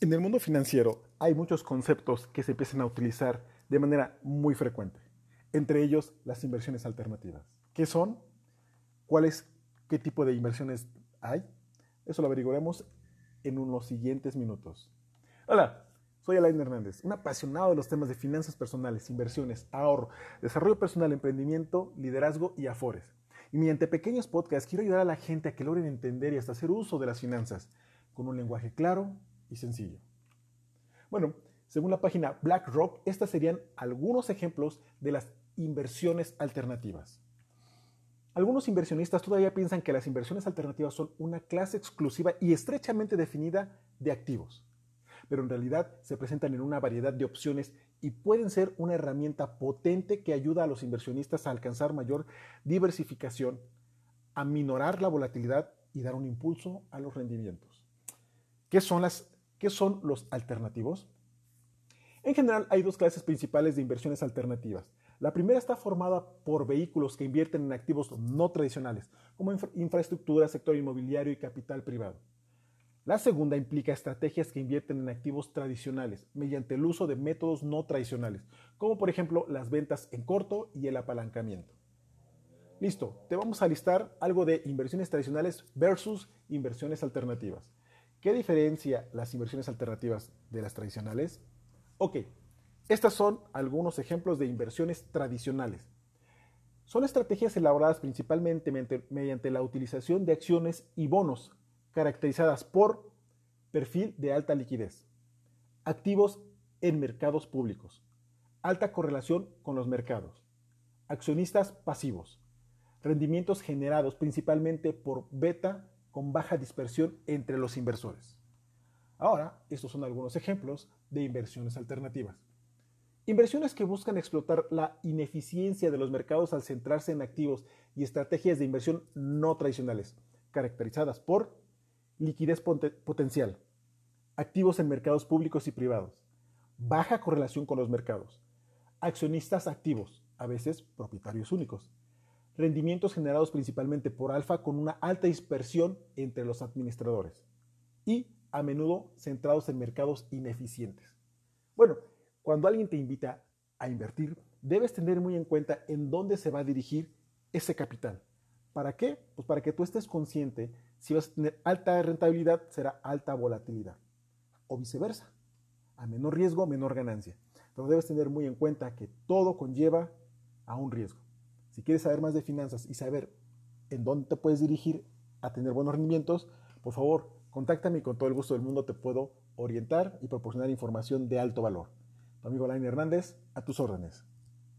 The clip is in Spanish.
En el mundo financiero hay muchos conceptos que se empiezan a utilizar de manera muy frecuente, entre ellos las inversiones alternativas. ¿Qué son? ¿Cuáles? ¿Qué tipo de inversiones hay? Eso lo averiguaremos en unos siguientes minutos. Hola, soy Alain Hernández, un apasionado de los temas de finanzas personales, inversiones, ahorro, desarrollo personal, emprendimiento, liderazgo y afores. Y mediante pequeños podcasts quiero ayudar a la gente a que logren entender y hasta hacer uso de las finanzas con un lenguaje claro, y sencillo. Bueno, según la página BlackRock, estas serían algunos ejemplos de las inversiones alternativas. Algunos inversionistas todavía piensan que las inversiones alternativas son una clase exclusiva y estrechamente definida de activos, pero en realidad se presentan en una variedad de opciones y pueden ser una herramienta potente que ayuda a los inversionistas a alcanzar mayor diversificación, a minorar la volatilidad y dar un impulso a los rendimientos. ¿Qué son las ¿Qué son los alternativos? En general hay dos clases principales de inversiones alternativas. La primera está formada por vehículos que invierten en activos no tradicionales, como infraestructura, sector inmobiliario y capital privado. La segunda implica estrategias que invierten en activos tradicionales mediante el uso de métodos no tradicionales, como por ejemplo las ventas en corto y el apalancamiento. Listo, te vamos a listar algo de inversiones tradicionales versus inversiones alternativas. ¿Qué diferencia las inversiones alternativas de las tradicionales? Ok, estas son algunos ejemplos de inversiones tradicionales. Son estrategias elaboradas principalmente mediante la utilización de acciones y bonos caracterizadas por perfil de alta liquidez, activos en mercados públicos, alta correlación con los mercados, accionistas pasivos, rendimientos generados principalmente por beta con baja dispersión entre los inversores. Ahora, estos son algunos ejemplos de inversiones alternativas. Inversiones que buscan explotar la ineficiencia de los mercados al centrarse en activos y estrategias de inversión no tradicionales, caracterizadas por liquidez potencial, activos en mercados públicos y privados, baja correlación con los mercados, accionistas activos, a veces propietarios únicos, rendimientos generados principalmente por alfa con una alta dispersión entre los administradores y a menudo centrados en mercados ineficientes. Bueno, cuando alguien te invita a invertir, debes tener muy en cuenta en dónde se va a dirigir ese capital. ¿Para qué? Pues para que tú estés consciente si vas a tener alta rentabilidad, será alta volatilidad. O viceversa. A menor riesgo, menor ganancia. Pero debes tener muy en cuenta que todo conlleva a un riesgo. Si quieres saber más de finanzas y saber en dónde te puedes dirigir a tener buenos rendimientos, por favor, contáctame y con todo el gusto del mundo te puedo orientar y proporcionar información de alto valor. Tu amigo Lain Hernández, a tus órdenes.